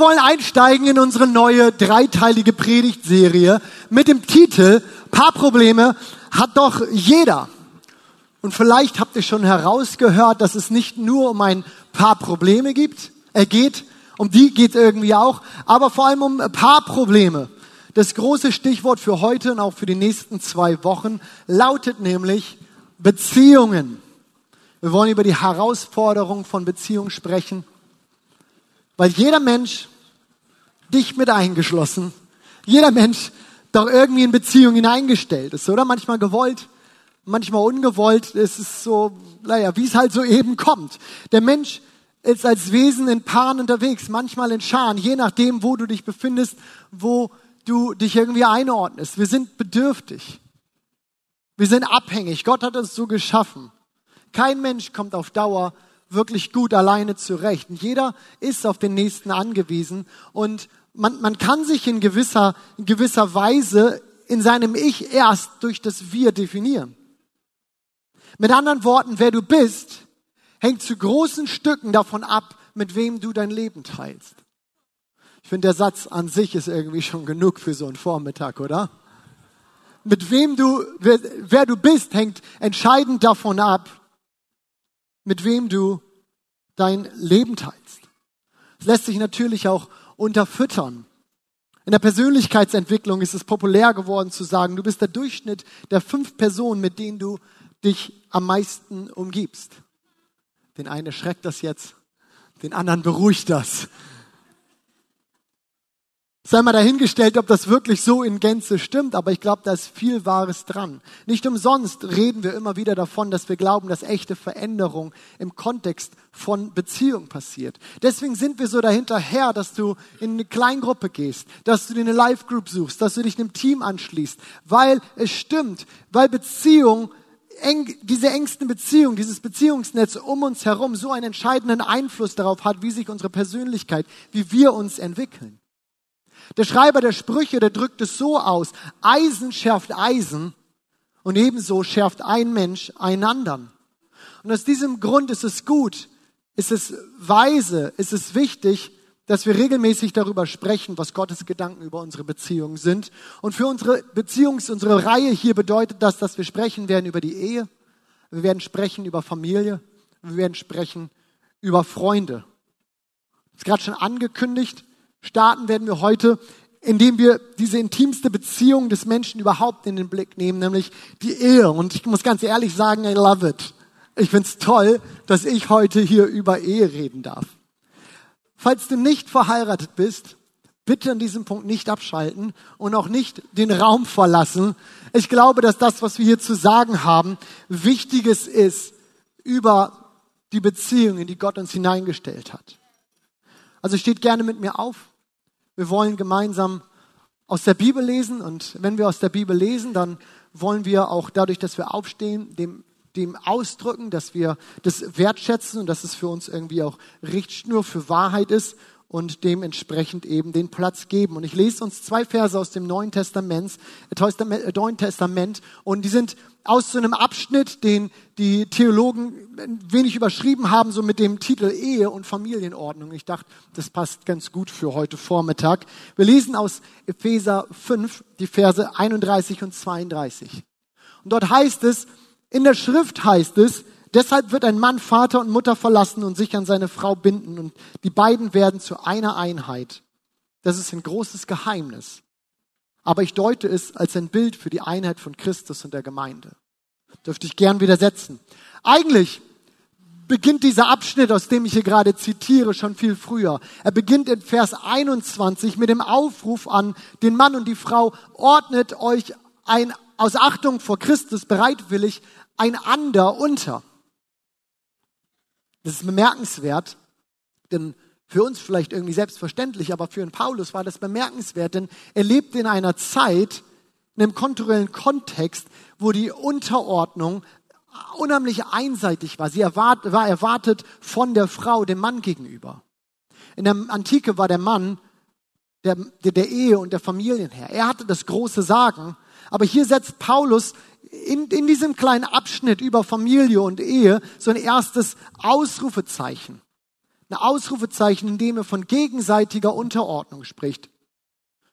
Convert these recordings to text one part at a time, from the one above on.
Wir wollen einsteigen in unsere neue dreiteilige Predigtserie mit dem Titel Paarprobleme hat doch jeder. Und vielleicht habt ihr schon herausgehört, dass es nicht nur um ein paar Probleme gibt, er geht, um die geht irgendwie auch, aber vor allem um Paarprobleme. Das große Stichwort für heute und auch für die nächsten zwei Wochen lautet nämlich Beziehungen. Wir wollen über die Herausforderung von Beziehungen sprechen, weil jeder Mensch, dich mit eingeschlossen, jeder Mensch doch irgendwie in Beziehung hineingestellt ist, oder? Manchmal gewollt, manchmal ungewollt. Es ist so, naja, wie es halt so eben kommt. Der Mensch ist als Wesen in Paaren unterwegs, manchmal in Scharen, je nachdem, wo du dich befindest, wo du dich irgendwie einordnest. Wir sind bedürftig. Wir sind abhängig. Gott hat uns so geschaffen. Kein Mensch kommt auf Dauer wirklich gut alleine zurecht. Und jeder ist auf den Nächsten angewiesen. Und man, man kann sich in gewisser, in gewisser Weise in seinem Ich erst durch das Wir definieren. Mit anderen Worten, wer du bist, hängt zu großen Stücken davon ab, mit wem du dein Leben teilst. Ich finde, der Satz an sich ist irgendwie schon genug für so einen Vormittag, oder? Mit wem du, wer, wer du bist, hängt entscheidend davon ab, mit wem du dein Leben teilst. Es lässt sich natürlich auch unterfüttern. In der Persönlichkeitsentwicklung ist es populär geworden zu sagen, du bist der Durchschnitt der fünf Personen, mit denen du dich am meisten umgibst. Den einen erschreckt das jetzt, den anderen beruhigt das. Sei mal dahingestellt, ob das wirklich so in Gänze stimmt, aber ich glaube, da ist viel Wahres dran. Nicht umsonst reden wir immer wieder davon, dass wir glauben, dass echte Veränderung im Kontext von Beziehung passiert. Deswegen sind wir so dahinterher, dass du in eine Kleingruppe gehst, dass du dir eine Live-Group suchst, dass du dich einem Team anschließt, weil es stimmt, weil Beziehung eng, diese engsten Beziehungen, dieses Beziehungsnetz um uns herum so einen entscheidenden Einfluss darauf hat, wie sich unsere Persönlichkeit, wie wir uns entwickeln. Der Schreiber der Sprüche, der drückt es so aus, Eisen schärft Eisen und ebenso schärft ein Mensch einen anderen. Und aus diesem Grund ist es gut, ist es weise, ist es wichtig, dass wir regelmäßig darüber sprechen, was Gottes Gedanken über unsere Beziehungen sind. Und für unsere Beziehungs-, unsere Reihe hier bedeutet das, dass wir sprechen werden über die Ehe, wir werden sprechen über Familie, wir werden sprechen über Freunde. Das ist gerade schon angekündigt starten werden wir heute, indem wir diese intimste Beziehung des Menschen überhaupt in den Blick nehmen, nämlich die Ehe. Und ich muss ganz ehrlich sagen, I love it. Ich find's toll, dass ich heute hier über Ehe reden darf. Falls du nicht verheiratet bist, bitte an diesem Punkt nicht abschalten und auch nicht den Raum verlassen. Ich glaube, dass das, was wir hier zu sagen haben, Wichtiges ist über die Beziehungen, die Gott uns hineingestellt hat. Also steht gerne mit mir auf. Wir wollen gemeinsam aus der Bibel lesen und wenn wir aus der Bibel lesen, dann wollen wir auch dadurch, dass wir aufstehen, dem, dem ausdrücken, dass wir das wertschätzen und dass es für uns irgendwie auch Richtschnur für Wahrheit ist und dementsprechend eben den Platz geben. Und ich lese uns zwei Verse aus dem Neuen Testament, äh, Neuen Testament und die sind aus so einem Abschnitt, den die Theologen wenig überschrieben haben, so mit dem Titel Ehe und Familienordnung. Ich dachte, das passt ganz gut für heute Vormittag. Wir lesen aus Epheser 5 die Verse 31 und 32. Und dort heißt es, in der Schrift heißt es, Deshalb wird ein Mann Vater und Mutter verlassen und sich an seine Frau binden und die beiden werden zu einer Einheit. Das ist ein großes Geheimnis. Aber ich deute es als ein Bild für die Einheit von Christus und der Gemeinde. Dürfte ich gern widersetzen. Eigentlich beginnt dieser Abschnitt, aus dem ich hier gerade zitiere, schon viel früher. Er beginnt in Vers 21 mit dem Aufruf an den Mann und die Frau, ordnet euch ein, aus Achtung vor Christus bereitwillig einander unter. Das ist bemerkenswert, denn für uns vielleicht irgendwie selbstverständlich, aber für den Paulus war das bemerkenswert, denn er lebte in einer Zeit, in einem kulturellen Kontext, wo die Unterordnung unheimlich einseitig war. Sie erwart, war erwartet von der Frau dem Mann gegenüber. In der Antike war der Mann der, der, der Ehe und der Familienherr. Er hatte das große Sagen. Aber hier setzt Paulus in, in diesem kleinen Abschnitt über Familie und Ehe so ein erstes Ausrufezeichen. Ein Ausrufezeichen, in dem er von gegenseitiger Unterordnung spricht.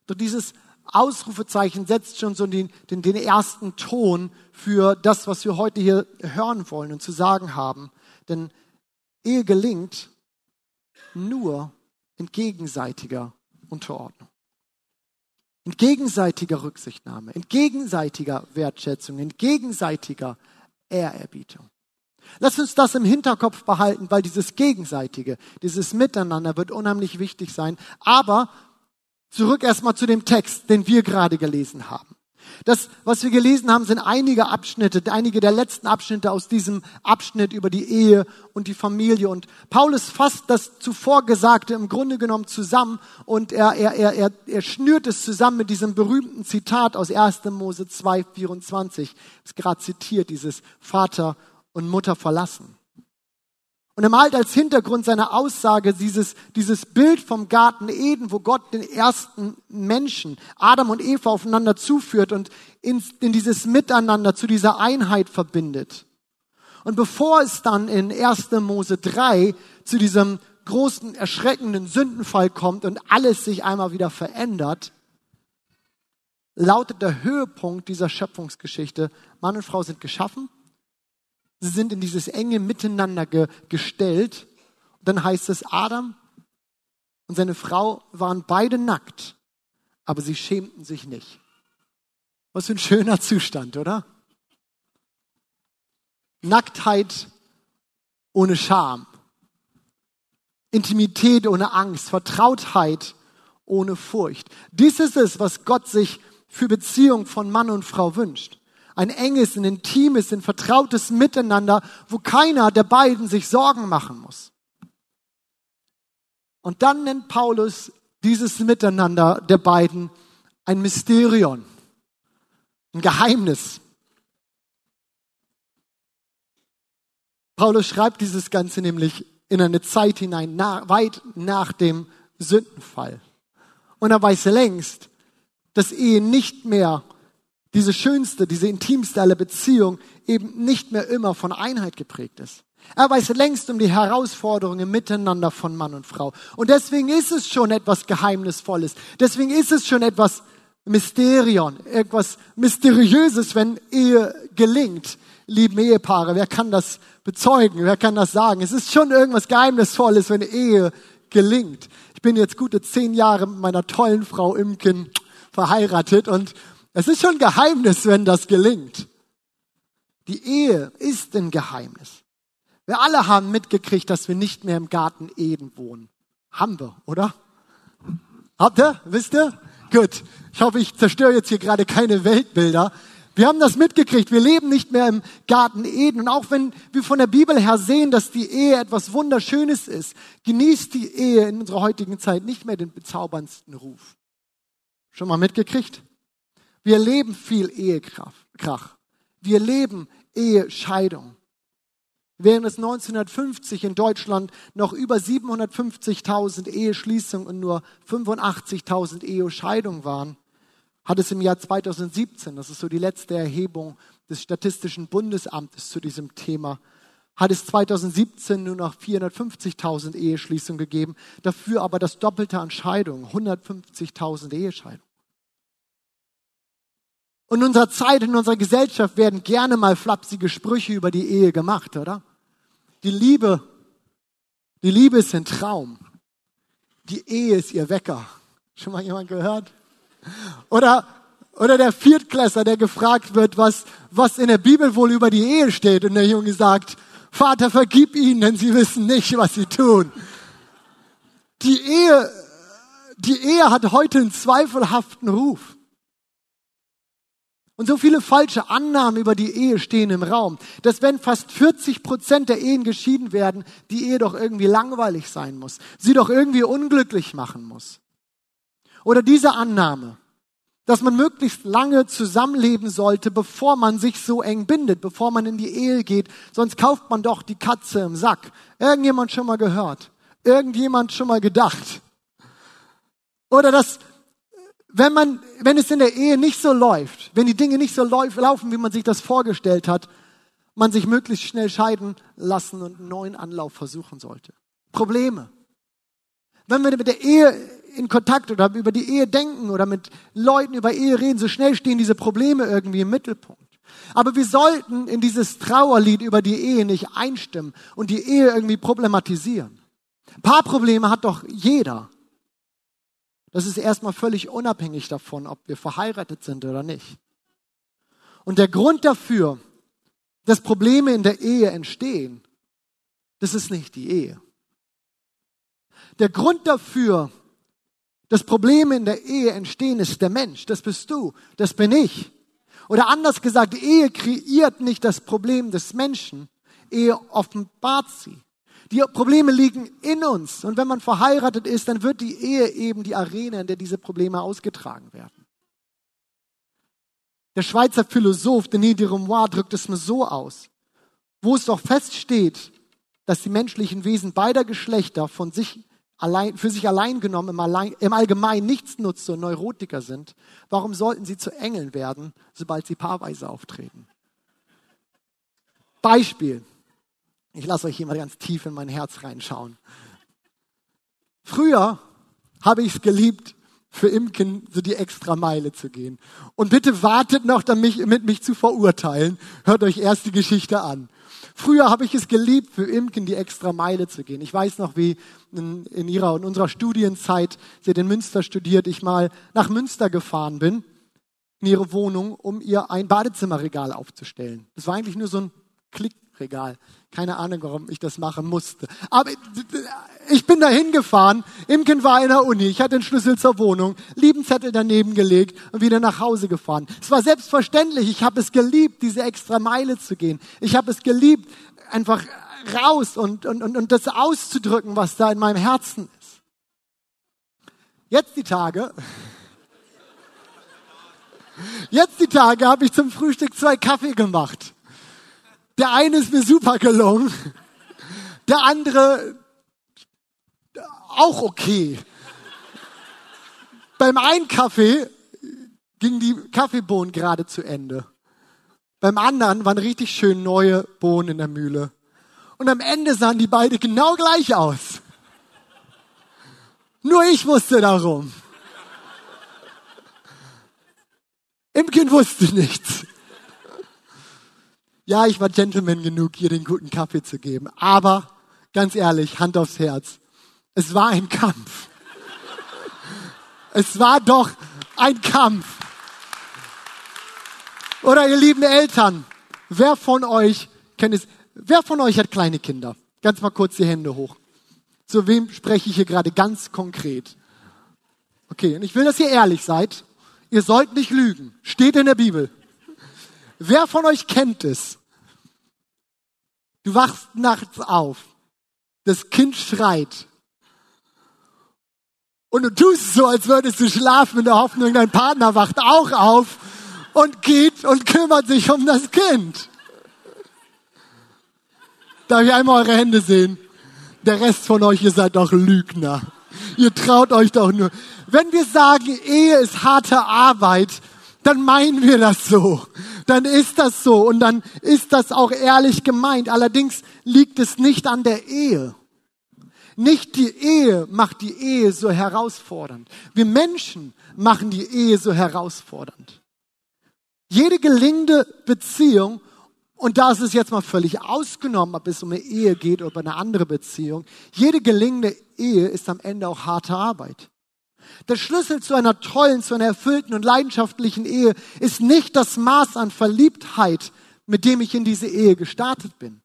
Doch dieses Ausrufezeichen setzt schon so den, den, den ersten Ton für das, was wir heute hier hören wollen und zu sagen haben. Denn Ehe gelingt nur in gegenseitiger Unterordnung. In gegenseitiger Rücksichtnahme, in gegenseitiger Wertschätzung, in gegenseitiger Ehrerbietung. Lass uns das im Hinterkopf behalten, weil dieses Gegenseitige, dieses Miteinander wird unheimlich wichtig sein. Aber zurück erstmal zu dem Text, den wir gerade gelesen haben. Das, was wir gelesen haben, sind einige Abschnitte, einige der letzten Abschnitte aus diesem Abschnitt über die Ehe und die Familie. Und Paulus fasst das zuvor Gesagte im Grunde genommen zusammen und er, er, er, er, er schnürt es zusammen mit diesem berühmten Zitat aus 1. Mose 2, 24. Das ist gerade zitiert, dieses Vater und Mutter verlassen. Und er malt als Hintergrund seiner Aussage dieses, dieses Bild vom Garten Eden, wo Gott den ersten Menschen, Adam und Eva, aufeinander zuführt und in, in dieses Miteinander zu dieser Einheit verbindet. Und bevor es dann in 1. Mose 3 zu diesem großen, erschreckenden Sündenfall kommt und alles sich einmal wieder verändert, lautet der Höhepunkt dieser Schöpfungsgeschichte, Mann und Frau sind geschaffen Sie sind in dieses enge Miteinander ge gestellt. Und dann heißt es, Adam und seine Frau waren beide nackt, aber sie schämten sich nicht. Was für ein schöner Zustand, oder? Nacktheit ohne Scham. Intimität ohne Angst. Vertrautheit ohne Furcht. Dies ist es, was Gott sich für Beziehung von Mann und Frau wünscht ein enges, ein intimes, ein vertrautes Miteinander, wo keiner der beiden sich Sorgen machen muss. Und dann nennt Paulus dieses Miteinander der beiden ein Mysterion, ein Geheimnis. Paulus schreibt dieses Ganze nämlich in eine Zeit hinein, nach, weit nach dem Sündenfall. Und er weiß längst, dass Ehe nicht mehr diese schönste, diese intimste aller Beziehung eben nicht mehr immer von Einheit geprägt ist. Er weiß längst um die Herausforderungen miteinander von Mann und Frau. Und deswegen ist es schon etwas Geheimnisvolles. Deswegen ist es schon etwas Mysterion, etwas Mysteriöses, wenn Ehe gelingt. Lieben Ehepaare, wer kann das bezeugen? Wer kann das sagen? Es ist schon irgendwas Geheimnisvolles, wenn Ehe gelingt. Ich bin jetzt gute zehn Jahre mit meiner tollen Frau Imken verheiratet und es ist schon ein Geheimnis, wenn das gelingt. Die Ehe ist ein Geheimnis. Wir alle haben mitgekriegt, dass wir nicht mehr im Garten Eden wohnen. Haben wir, oder? Habt ihr? Wisst ihr? Gut. Ich hoffe, ich zerstöre jetzt hier gerade keine Weltbilder. Wir haben das mitgekriegt. Wir leben nicht mehr im Garten Eden. Und auch wenn wir von der Bibel her sehen, dass die Ehe etwas Wunderschönes ist, genießt die Ehe in unserer heutigen Zeit nicht mehr den bezauberndsten Ruf. Schon mal mitgekriegt? Wir erleben viel Ehekrach. Wir erleben Ehescheidung. Während es 1950 in Deutschland noch über 750.000 Eheschließungen und nur 85.000 Ehescheidungen waren, hat es im Jahr 2017, das ist so die letzte Erhebung des Statistischen Bundesamtes zu diesem Thema, hat es 2017 nur noch 450.000 Eheschließungen gegeben, dafür aber das Doppelte an Scheidungen, 150.000 Ehescheidungen. Und in unserer Zeit, in unserer Gesellschaft werden gerne mal flapsige Sprüche über die Ehe gemacht, oder? Die Liebe, die Liebe ist ein Traum. Die Ehe ist ihr Wecker. Schon mal jemand gehört? Oder, oder der Viertklässler, der gefragt wird, was, was in der Bibel wohl über die Ehe steht. Und der Junge sagt, Vater, vergib ihnen, denn sie wissen nicht, was sie tun. Die Ehe, die Ehe hat heute einen zweifelhaften Ruf. Und so viele falsche Annahmen über die Ehe stehen im Raum, dass wenn fast 40 Prozent der Ehen geschieden werden, die Ehe doch irgendwie langweilig sein muss, sie doch irgendwie unglücklich machen muss. Oder diese Annahme, dass man möglichst lange zusammenleben sollte, bevor man sich so eng bindet, bevor man in die Ehe geht, sonst kauft man doch die Katze im Sack. Irgendjemand schon mal gehört? Irgendjemand schon mal gedacht? Oder dass wenn man, wenn es in der Ehe nicht so läuft, wenn die Dinge nicht so laufen, wie man sich das vorgestellt hat, man sich möglichst schnell scheiden lassen und einen neuen Anlauf versuchen sollte. Probleme. Wenn wir mit der Ehe in Kontakt oder über die Ehe denken oder mit Leuten über Ehe reden, so schnell stehen diese Probleme irgendwie im Mittelpunkt. Aber wir sollten in dieses Trauerlied über die Ehe nicht einstimmen und die Ehe irgendwie problematisieren. Ein paar Probleme hat doch jeder. Das ist erstmal völlig unabhängig davon, ob wir verheiratet sind oder nicht. Und der Grund dafür, dass Probleme in der Ehe entstehen, das ist nicht die Ehe. Der Grund dafür, dass Probleme in der Ehe entstehen, ist der Mensch. Das bist du, das bin ich. Oder anders gesagt, Ehe kreiert nicht das Problem des Menschen, Ehe offenbart sie. Die Probleme liegen in uns. Und wenn man verheiratet ist, dann wird die Ehe eben die Arena, in der diese Probleme ausgetragen werden. Der Schweizer Philosoph Denis Diremois drückt es mir so aus, wo es doch feststeht, dass die menschlichen Wesen beider Geschlechter von sich allein, für sich allein genommen im, allein, im Allgemeinen nichts nutzen und Neurotiker sind, warum sollten sie zu Engeln werden, sobald sie paarweise auftreten? Beispiel. Ich lasse euch hier mal ganz tief in mein Herz reinschauen. Früher habe ich es geliebt, für Imken so die extra Meile zu gehen. Und bitte wartet noch, damit mich, mich zu verurteilen. Hört euch erst die Geschichte an. Früher habe ich es geliebt, für Imken die extra Meile zu gehen. Ich weiß noch, wie in, in ihrer und unserer Studienzeit, sie hat in Münster studiert, ich mal nach Münster gefahren bin, in ihre Wohnung, um ihr ein Badezimmerregal aufzustellen. Das war eigentlich nur so ein Klickregal. Keine Ahnung, warum ich das machen musste. Aber ich bin da hingefahren. Imken war in der Uni. Ich hatte den Schlüssel zur Wohnung, lieben Zettel daneben gelegt und wieder nach Hause gefahren. Es war selbstverständlich. Ich habe es geliebt, diese extra Meile zu gehen. Ich habe es geliebt, einfach raus und, und, und, und das auszudrücken, was da in meinem Herzen ist. Jetzt die Tage. Jetzt die Tage habe ich zum Frühstück zwei Kaffee gemacht. Der eine ist mir super gelungen. Der andere auch okay. Beim einen Kaffee ging die Kaffeebohnen gerade zu Ende. Beim anderen waren richtig schön neue Bohnen in der Mühle. Und am Ende sahen die beide genau gleich aus. Nur ich wusste darum. Imken wusste nichts. Ja, ich war Gentleman genug, ihr den guten Kaffee zu geben. Aber ganz ehrlich, Hand aufs Herz. Es war ein Kampf. Es war doch ein Kampf. Oder ihr lieben Eltern, wer von euch kennt es? Wer von euch hat kleine Kinder? Ganz mal kurz die Hände hoch. Zu wem spreche ich hier gerade ganz konkret? Okay, und ich will, dass ihr ehrlich seid. Ihr sollt nicht lügen. Steht in der Bibel. Wer von euch kennt es? Du wachst nachts auf. Das Kind schreit. Und du tust so, als würdest du schlafen in der Hoffnung, dein Partner wacht auch auf und geht und kümmert sich um das Kind. Darf ich einmal eure Hände sehen? Der Rest von euch, ihr seid doch Lügner. Ihr traut euch doch nur. Wenn wir sagen, Ehe ist harte Arbeit, dann meinen wir das so. Dann ist das so und dann ist das auch ehrlich gemeint. Allerdings liegt es nicht an der Ehe. Nicht die Ehe macht die Ehe so herausfordernd. Wir Menschen machen die Ehe so herausfordernd. Jede gelingende Beziehung, und da ist es jetzt mal völlig ausgenommen, ob es um eine Ehe geht oder eine andere Beziehung, jede gelingende Ehe ist am Ende auch harte Arbeit. Der Schlüssel zu einer tollen, zu einer erfüllten und leidenschaftlichen Ehe ist nicht das Maß an Verliebtheit, mit dem ich in diese Ehe gestartet bin.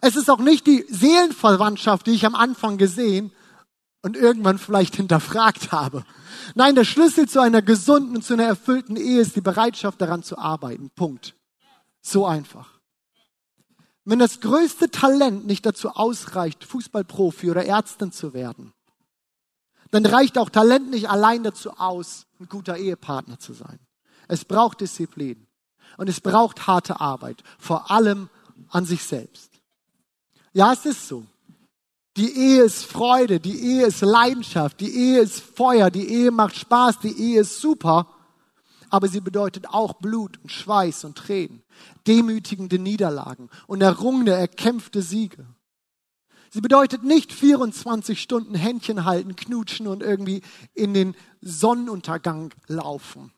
Es ist auch nicht die Seelenverwandtschaft, die ich am Anfang gesehen und irgendwann vielleicht hinterfragt habe. Nein, der Schlüssel zu einer gesunden und zu einer erfüllten Ehe ist die Bereitschaft daran zu arbeiten. Punkt. So einfach. Wenn das größte Talent nicht dazu ausreicht, Fußballprofi oder Ärztin zu werden, dann reicht auch Talent nicht allein dazu aus, ein guter Ehepartner zu sein. Es braucht Disziplin und es braucht harte Arbeit, vor allem an sich selbst. Ja, es ist so. Die Ehe ist Freude, die Ehe ist Leidenschaft, die Ehe ist Feuer, die Ehe macht Spaß, die Ehe ist super, aber sie bedeutet auch Blut und Schweiß und Tränen, demütigende Niederlagen und errungene, erkämpfte Siege. Sie bedeutet nicht 24 Stunden Händchen halten, knutschen und irgendwie in den Sonnenuntergang laufen.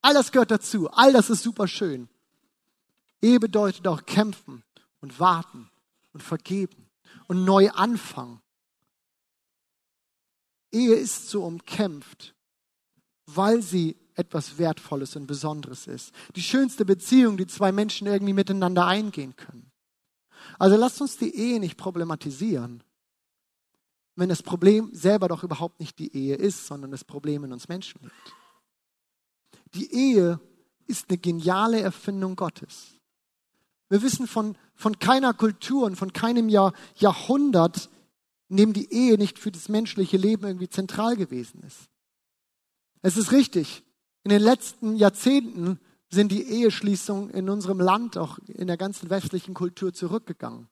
All das gehört dazu. All das ist super schön. Ehe bedeutet auch kämpfen und warten und vergeben und neu anfangen. Ehe ist so umkämpft, weil sie etwas Wertvolles und Besonderes ist. Die schönste Beziehung, die zwei Menschen irgendwie miteinander eingehen können. Also lasst uns die Ehe nicht problematisieren, wenn das Problem selber doch überhaupt nicht die Ehe ist, sondern das Problem in uns Menschen liegt. Die Ehe ist eine geniale Erfindung Gottes. Wir wissen von, von keiner Kultur und von keinem Jahr, Jahrhundert, in dem die Ehe nicht für das menschliche Leben irgendwie zentral gewesen ist. Es ist richtig, in den letzten Jahrzehnten sind die Eheschließungen in unserem Land, auch in der ganzen westlichen Kultur zurückgegangen.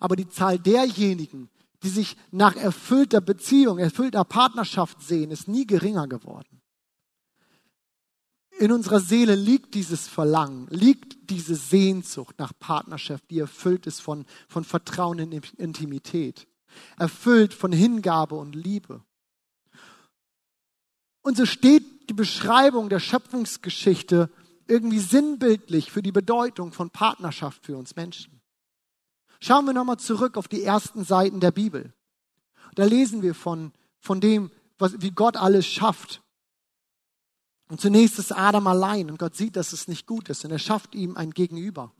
Aber die Zahl derjenigen, die sich nach erfüllter Beziehung, erfüllter Partnerschaft sehen, ist nie geringer geworden. In unserer Seele liegt dieses Verlangen, liegt diese Sehnsucht nach Partnerschaft, die erfüllt ist von, von Vertrauen in Intimität, erfüllt von Hingabe und Liebe. Und so steht die Beschreibung der Schöpfungsgeschichte irgendwie sinnbildlich für die Bedeutung von Partnerschaft für uns Menschen. Schauen wir nochmal zurück auf die ersten Seiten der Bibel. Da lesen wir von, von dem, was, wie Gott alles schafft. Und zunächst ist Adam allein und Gott sieht, dass es nicht gut ist und er schafft ihm ein Gegenüber.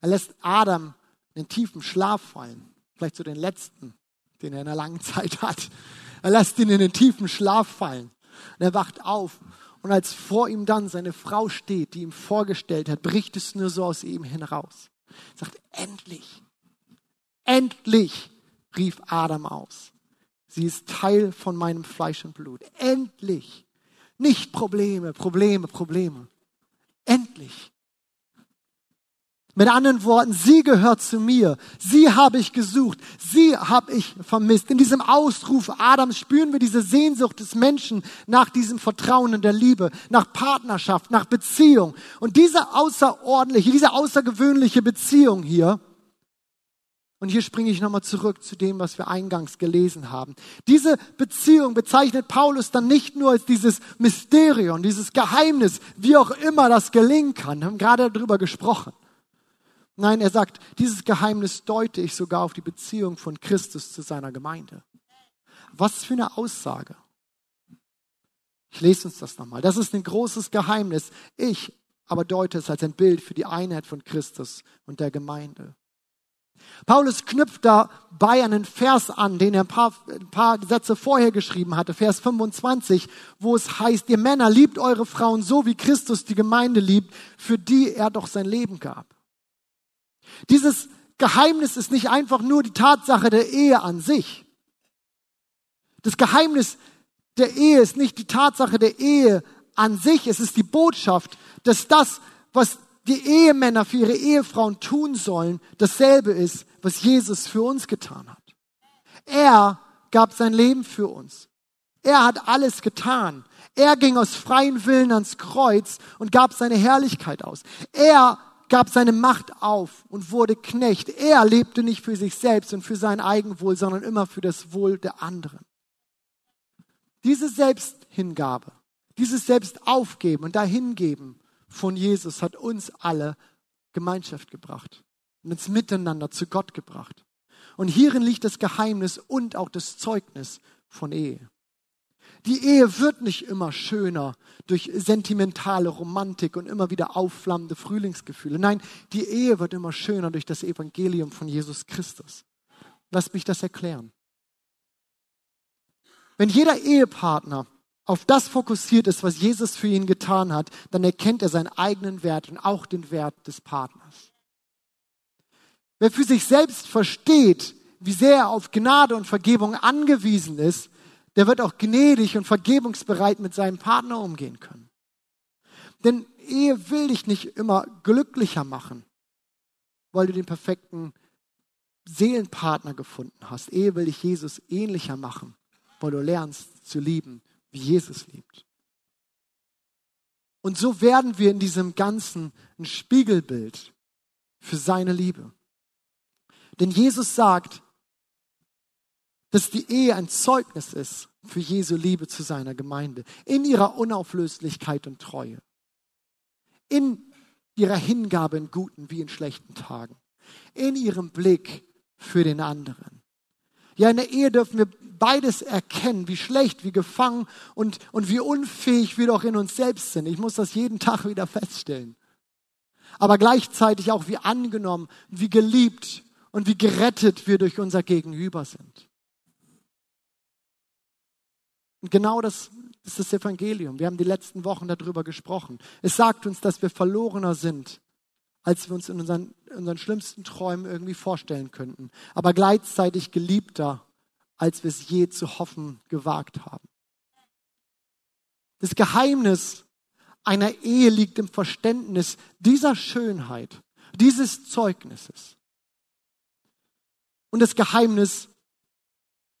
Er lässt Adam in den tiefen Schlaf fallen, vielleicht so den letzten, den er in einer langen Zeit hat. Er lässt ihn in den tiefen Schlaf fallen. Und er wacht auf. Und als vor ihm dann seine Frau steht, die ihm vorgestellt hat, bricht es nur so aus ihm hinaus. Er sagt, endlich, endlich, rief Adam aus. Sie ist Teil von meinem Fleisch und Blut. Endlich. Nicht Probleme, Probleme, Probleme. Endlich. Mit anderen Worten, sie gehört zu mir. Sie habe ich gesucht. Sie habe ich vermisst. In diesem Ausruf Adams spüren wir diese Sehnsucht des Menschen nach diesem Vertrauen und der Liebe, nach Partnerschaft, nach Beziehung. Und diese außerordentliche, diese außergewöhnliche Beziehung hier, und hier springe ich nochmal zurück zu dem, was wir eingangs gelesen haben. Diese Beziehung bezeichnet Paulus dann nicht nur als dieses Mysterium, dieses Geheimnis, wie auch immer das gelingen kann. Wir haben gerade darüber gesprochen. Nein, er sagt, dieses Geheimnis deute ich sogar auf die Beziehung von Christus zu seiner Gemeinde. Was für eine Aussage. Ich lese uns das nochmal. Das ist ein großes Geheimnis. Ich aber deute es als ein Bild für die Einheit von Christus und der Gemeinde. Paulus knüpft dabei einen Vers an, den er ein paar, ein paar Sätze vorher geschrieben hatte, Vers 25, wo es heißt, ihr Männer liebt eure Frauen so, wie Christus die Gemeinde liebt, für die er doch sein Leben gab. Dieses Geheimnis ist nicht einfach nur die Tatsache der Ehe an sich. Das Geheimnis der Ehe ist nicht die Tatsache der Ehe an sich. Es ist die Botschaft, dass das, was die Ehemänner für ihre Ehefrauen tun sollen, dasselbe ist, was Jesus für uns getan hat. Er gab sein Leben für uns. Er hat alles getan. Er ging aus freien Willen ans Kreuz und gab seine Herrlichkeit aus. Er gab seine Macht auf und wurde Knecht. Er lebte nicht für sich selbst und für sein Eigenwohl, sondern immer für das Wohl der anderen. Diese Selbsthingabe, dieses Selbstaufgeben und Dahingeben von Jesus hat uns alle Gemeinschaft gebracht und uns miteinander zu Gott gebracht. Und hierin liegt das Geheimnis und auch das Zeugnis von Ehe. Die Ehe wird nicht immer schöner durch sentimentale Romantik und immer wieder aufflammende Frühlingsgefühle. Nein, die Ehe wird immer schöner durch das Evangelium von Jesus Christus. Lasst mich das erklären. Wenn jeder Ehepartner auf das fokussiert ist, was Jesus für ihn getan hat, dann erkennt er seinen eigenen Wert und auch den Wert des Partners. Wer für sich selbst versteht, wie sehr er auf Gnade und Vergebung angewiesen ist, der wird auch gnädig und vergebungsbereit mit seinem Partner umgehen können. Denn Ehe will dich nicht immer glücklicher machen, weil du den perfekten Seelenpartner gefunden hast. Ehe will dich Jesus ähnlicher machen, weil du lernst zu lieben, wie Jesus liebt. Und so werden wir in diesem Ganzen ein Spiegelbild für seine Liebe. Denn Jesus sagt, dass die Ehe ein Zeugnis ist für Jesu Liebe zu seiner Gemeinde, in ihrer Unauflöslichkeit und Treue, in ihrer Hingabe in guten wie in schlechten Tagen, in ihrem Blick für den anderen. Ja, in der Ehe dürfen wir beides erkennen, wie schlecht, wie gefangen und, und wie unfähig wir doch in uns selbst sind. Ich muss das jeden Tag wieder feststellen. Aber gleichzeitig auch wie angenommen, wie geliebt und wie gerettet wir durch unser Gegenüber sind. Und genau das ist das Evangelium. Wir haben die letzten Wochen darüber gesprochen. Es sagt uns, dass wir verlorener sind, als wir uns in unseren, unseren schlimmsten Träumen irgendwie vorstellen könnten. Aber gleichzeitig geliebter, als wir es je zu hoffen gewagt haben. Das Geheimnis einer Ehe liegt im Verständnis dieser Schönheit, dieses Zeugnisses. Und das Geheimnis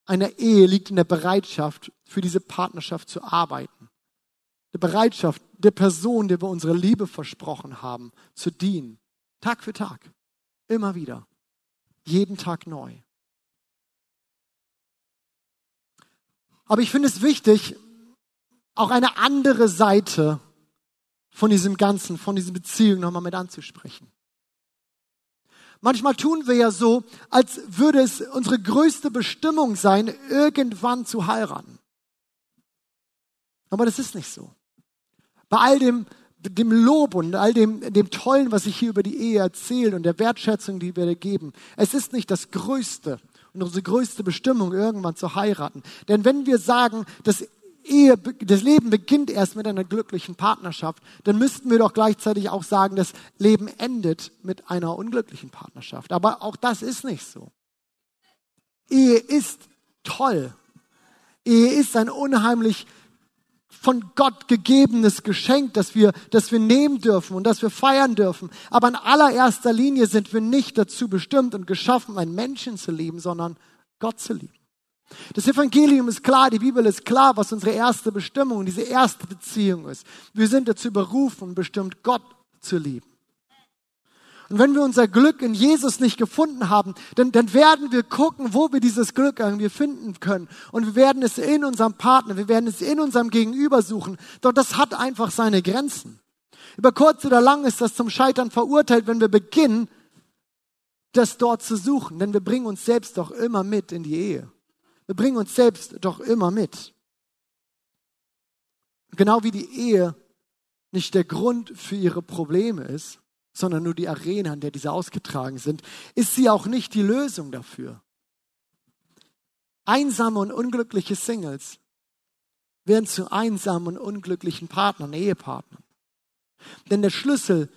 einer Ehe liegt in der Bereitschaft, für diese Partnerschaft zu arbeiten. Der Bereitschaft der Person, der wir unsere Liebe versprochen haben, zu dienen. Tag für Tag. Immer wieder. Jeden Tag neu. Aber ich finde es wichtig, auch eine andere Seite von diesem Ganzen, von diesen Beziehungen nochmal mit anzusprechen. Manchmal tun wir ja so, als würde es unsere größte Bestimmung sein, irgendwann zu heiraten. Aber das ist nicht so. Bei all dem, dem Lob und all dem, dem Tollen, was ich hier über die Ehe erzähle und der Wertschätzung, die wir geben, es ist nicht das Größte und unsere größte Bestimmung, irgendwann zu heiraten. Denn wenn wir sagen, dass Ehe, das Leben beginnt erst mit einer glücklichen Partnerschaft, dann müssten wir doch gleichzeitig auch sagen, das Leben endet mit einer unglücklichen Partnerschaft. Aber auch das ist nicht so. Ehe ist toll. Ehe ist ein unheimlich von Gott gegebenes Geschenk, das wir, das wir nehmen dürfen und das wir feiern dürfen. Aber in allererster Linie sind wir nicht dazu bestimmt und geschaffen, einen Menschen zu lieben, sondern Gott zu lieben. Das Evangelium ist klar, die Bibel ist klar, was unsere erste Bestimmung, diese erste Beziehung ist. Wir sind dazu berufen bestimmt, Gott zu lieben. Und wenn wir unser Glück in Jesus nicht gefunden haben, dann, dann werden wir gucken, wo wir dieses Glück irgendwie finden können. Und wir werden es in unserem Partner, wir werden es in unserem Gegenüber suchen. Doch das hat einfach seine Grenzen. Über kurz oder lang ist das zum Scheitern verurteilt, wenn wir beginnen, das dort zu suchen. Denn wir bringen uns selbst doch immer mit in die Ehe. Wir bringen uns selbst doch immer mit. Genau wie die Ehe nicht der Grund für ihre Probleme ist, sondern nur die Arena, in der diese ausgetragen sind, ist sie auch nicht die Lösung dafür. Einsame und unglückliche Singles werden zu einsamen und unglücklichen Partnern, Ehepartnern. Denn der Schlüssel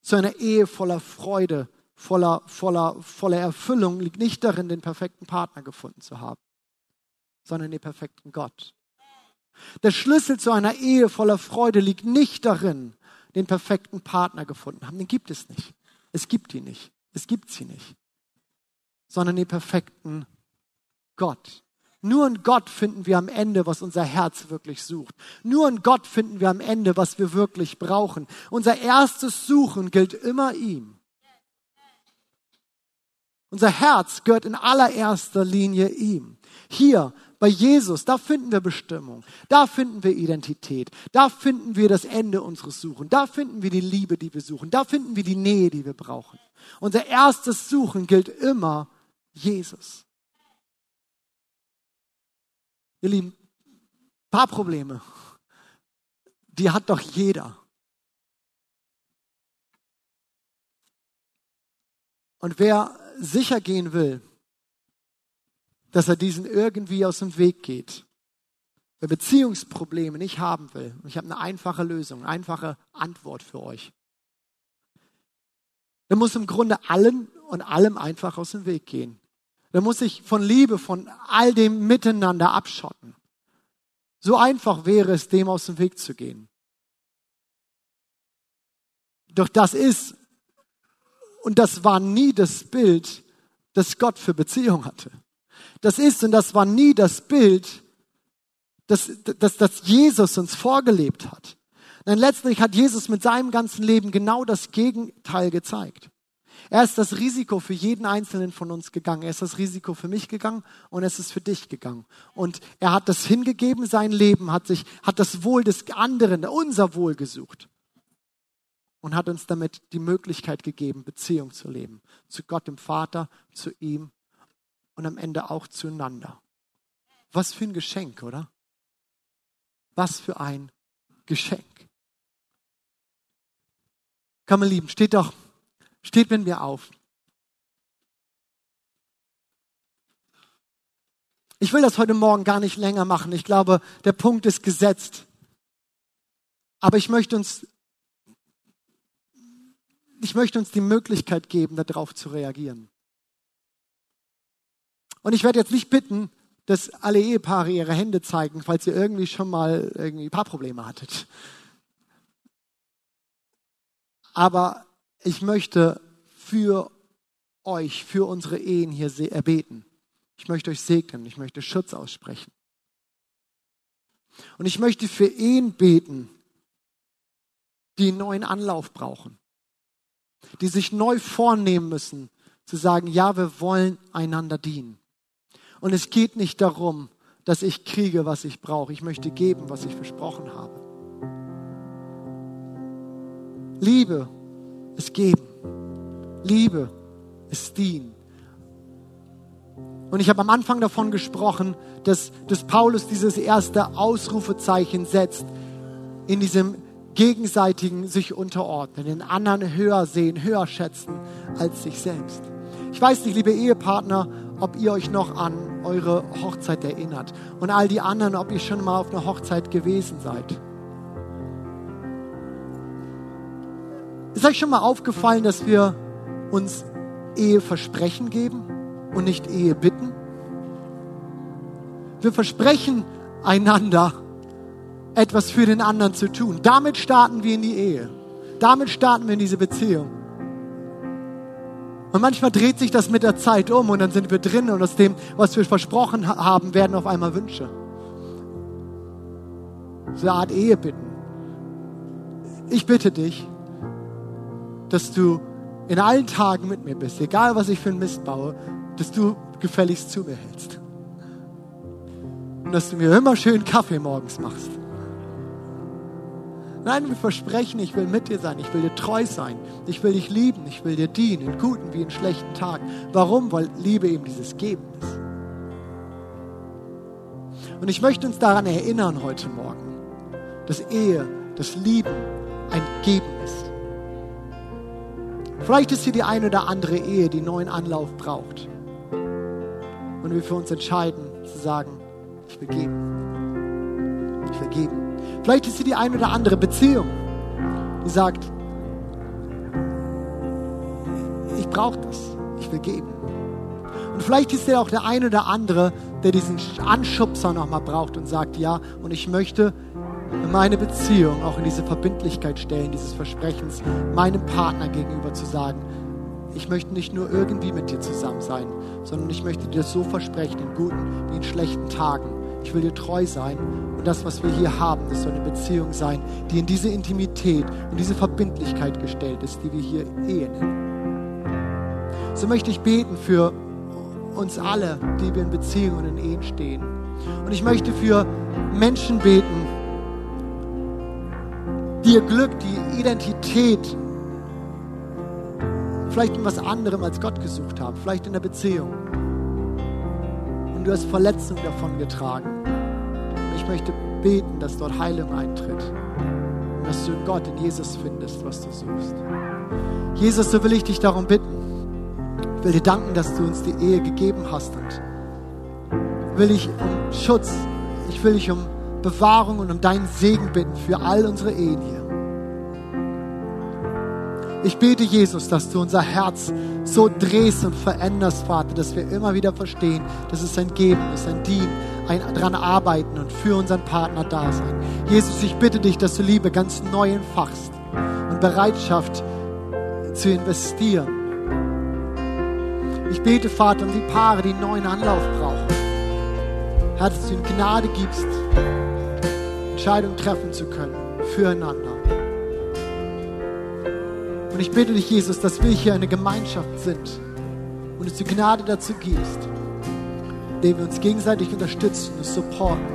zu einer Ehe voller Freude, voller, voller, voller Erfüllung liegt nicht darin, den perfekten Partner gefunden zu haben sondern den perfekten Gott. Der Schlüssel zu einer Ehe voller Freude liegt nicht darin, den perfekten Partner gefunden haben. Den gibt es nicht. Es gibt ihn nicht. Es gibt sie nicht. Sondern den perfekten Gott. Nur in Gott finden wir am Ende, was unser Herz wirklich sucht. Nur in Gott finden wir am Ende, was wir wirklich brauchen. Unser erstes Suchen gilt immer ihm. Unser Herz gehört in allererster Linie ihm. Hier bei Jesus, da finden wir Bestimmung, da finden wir Identität, da finden wir das Ende unseres Suchen, da finden wir die Liebe, die wir suchen, da finden wir die Nähe, die wir brauchen. Unser erstes Suchen gilt immer Jesus. Ihr Lieben, paar Probleme, die hat doch jeder. Und wer sicher gehen will, dass er diesen irgendwie aus dem Weg geht. Wer Beziehungsprobleme nicht haben will, und ich habe eine einfache Lösung, eine einfache Antwort für euch, der muss im Grunde allen und allem einfach aus dem Weg gehen. Der muss sich von Liebe, von all dem Miteinander abschotten. So einfach wäre es, dem aus dem Weg zu gehen. Doch das ist, und das war nie das Bild, das Gott für Beziehung hatte das ist und das war nie das Bild, das, das, das Jesus uns vorgelebt hat. Denn letztlich hat Jesus mit seinem ganzen Leben genau das Gegenteil gezeigt. Er ist das Risiko für jeden Einzelnen von uns gegangen. Er ist das Risiko für mich gegangen und es ist für dich gegangen. Und er hat das hingegeben, sein Leben, hat sich, hat das Wohl des anderen, unser Wohl gesucht. Und hat uns damit die Möglichkeit gegeben, Beziehung zu leben. Zu Gott, dem Vater, zu ihm und am Ende auch zueinander. Was für ein Geschenk, oder? Was für ein Geschenk. Komm, ihr Lieben, steht doch Steht mit mir auf. Ich will das heute Morgen gar nicht länger machen. Ich glaube, der Punkt ist gesetzt. Aber ich möchte uns, ich möchte uns die Möglichkeit geben, darauf zu reagieren. Und ich werde jetzt nicht bitten, dass alle Ehepaare ihre Hände zeigen, falls ihr irgendwie schon mal irgendwie Paarprobleme hattet. Aber ich möchte für euch, für unsere Ehen hier erbeten. Ich möchte euch segnen, ich möchte Schutz aussprechen. Und ich möchte für Ehen beten, die einen neuen Anlauf brauchen, die sich neu vornehmen müssen, zu sagen, ja, wir wollen einander dienen. Und es geht nicht darum, dass ich kriege, was ich brauche. Ich möchte geben, was ich versprochen habe. Liebe ist geben. Liebe ist dienen. Und ich habe am Anfang davon gesprochen, dass, dass Paulus dieses erste Ausrufezeichen setzt in diesem gegenseitigen sich unterordnen, den anderen höher sehen, höher schätzen als sich selbst. Ich weiß nicht, liebe Ehepartner, ob ihr euch noch an eure Hochzeit erinnert und all die anderen, ob ihr schon mal auf einer Hochzeit gewesen seid. Ist euch schon mal aufgefallen, dass wir uns Eheversprechen geben und nicht Ehe bitten? Wir versprechen einander, etwas für den anderen zu tun. Damit starten wir in die Ehe. Damit starten wir in diese Beziehung. Und manchmal dreht sich das mit der Zeit um und dann sind wir drin und aus dem, was wir versprochen haben, werden auf einmal Wünsche. So eine Art Ehe bitten. Ich bitte dich, dass du in allen Tagen mit mir bist, egal was ich für einen Mist baue, dass du gefälligst zu mir hältst. Und dass du mir immer schön Kaffee morgens machst. Nein, wir versprechen, ich will mit dir sein, ich will dir treu sein, ich will dich lieben, ich will dir dienen, in guten wie in schlechten Tagen. Warum? Weil Liebe eben dieses Geben ist. Und ich möchte uns daran erinnern heute Morgen, dass Ehe, das Lieben ein Geben ist. Vielleicht ist hier die eine oder andere Ehe, die neuen Anlauf braucht. Und wir für uns entscheiden, zu sagen, ich will geben. Ich will geben. Vielleicht ist hier die eine oder andere Beziehung, die sagt, ich brauche das. Ich will geben. Und vielleicht ist ja auch der eine oder andere, der diesen Anschubser nochmal braucht und sagt, ja, und ich möchte meine Beziehung auch in diese Verbindlichkeit stellen, dieses Versprechens, meinem Partner gegenüber zu sagen, ich möchte nicht nur irgendwie mit dir zusammen sein, sondern ich möchte dir das so versprechen, in guten wie in schlechten Tagen. Ich will dir treu sein und das, was wir hier haben, das soll eine Beziehung sein, die in diese Intimität und diese Verbindlichkeit gestellt ist, die wir hier Ehe nennen. So möchte ich beten für uns alle, die wir in Beziehungen und in Ehen stehen. Und ich möchte für Menschen beten, die ihr Glück, die Identität vielleicht in was anderem als Gott gesucht haben, vielleicht in der Beziehung. Du hast Verletzungen davon getragen. Und ich möchte beten, dass dort Heilung eintritt. Und dass du in Gott, in Jesus findest, was du suchst. Jesus, so will ich dich darum bitten. Ich will dir danken, dass du uns die Ehe gegeben hast. Und will ich um Schutz, ich will dich um Bewahrung und um deinen Segen bitten für all unsere Ehen hier. Ich bete, Jesus, dass du unser Herz so drehst und veränderst, Vater, dass wir immer wieder verstehen, dass es ein Geben ist, ein Dienen, ein dran arbeiten und für unseren Partner da sein. Jesus, ich bitte dich, dass du Liebe ganz neu entfachst und Bereitschaft zu investieren. Ich bete, Vater, um die Paare, die einen neuen Anlauf brauchen. Herr, dass du ihnen Gnade gibst, Entscheidungen treffen zu können füreinander. Und ich bitte dich, Jesus, dass wir hier eine Gemeinschaft sind und uns die Gnade dazu gibst, indem wir uns gegenseitig unterstützen, und supporten,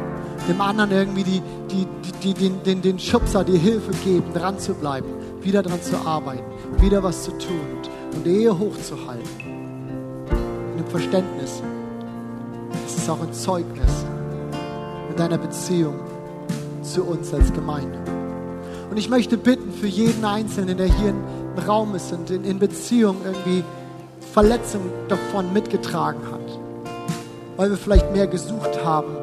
dem anderen irgendwie die, die, die, den, den, den Schubser, die Hilfe geben, dran zu bleiben, wieder dran zu arbeiten, wieder was zu tun und Ehe hochzuhalten. In dem Verständnis, es ist auch ein Zeugnis in deiner Beziehung zu uns als Gemeinde. Und ich möchte bitten für jeden Einzelnen, der hier im Raum ist und in, in Beziehung irgendwie Verletzungen davon mitgetragen hat, weil wir vielleicht mehr gesucht haben,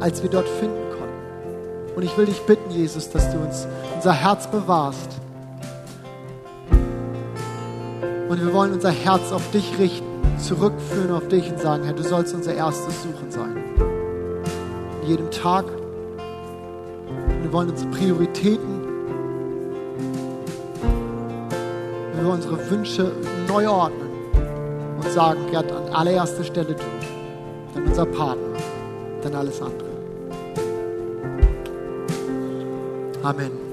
als wir dort finden konnten. Und ich will dich bitten, Jesus, dass du uns unser Herz bewahrst. Und wir wollen unser Herz auf dich richten, zurückführen auf dich und sagen, Herr, du sollst unser erstes Suchen sein. In jedem Tag. Und wir wollen unsere Prioritäten, unsere Wünsche neu ordnen und sagen, Gott, an allererster Stelle du, dann unser Partner, dann alles andere. Amen.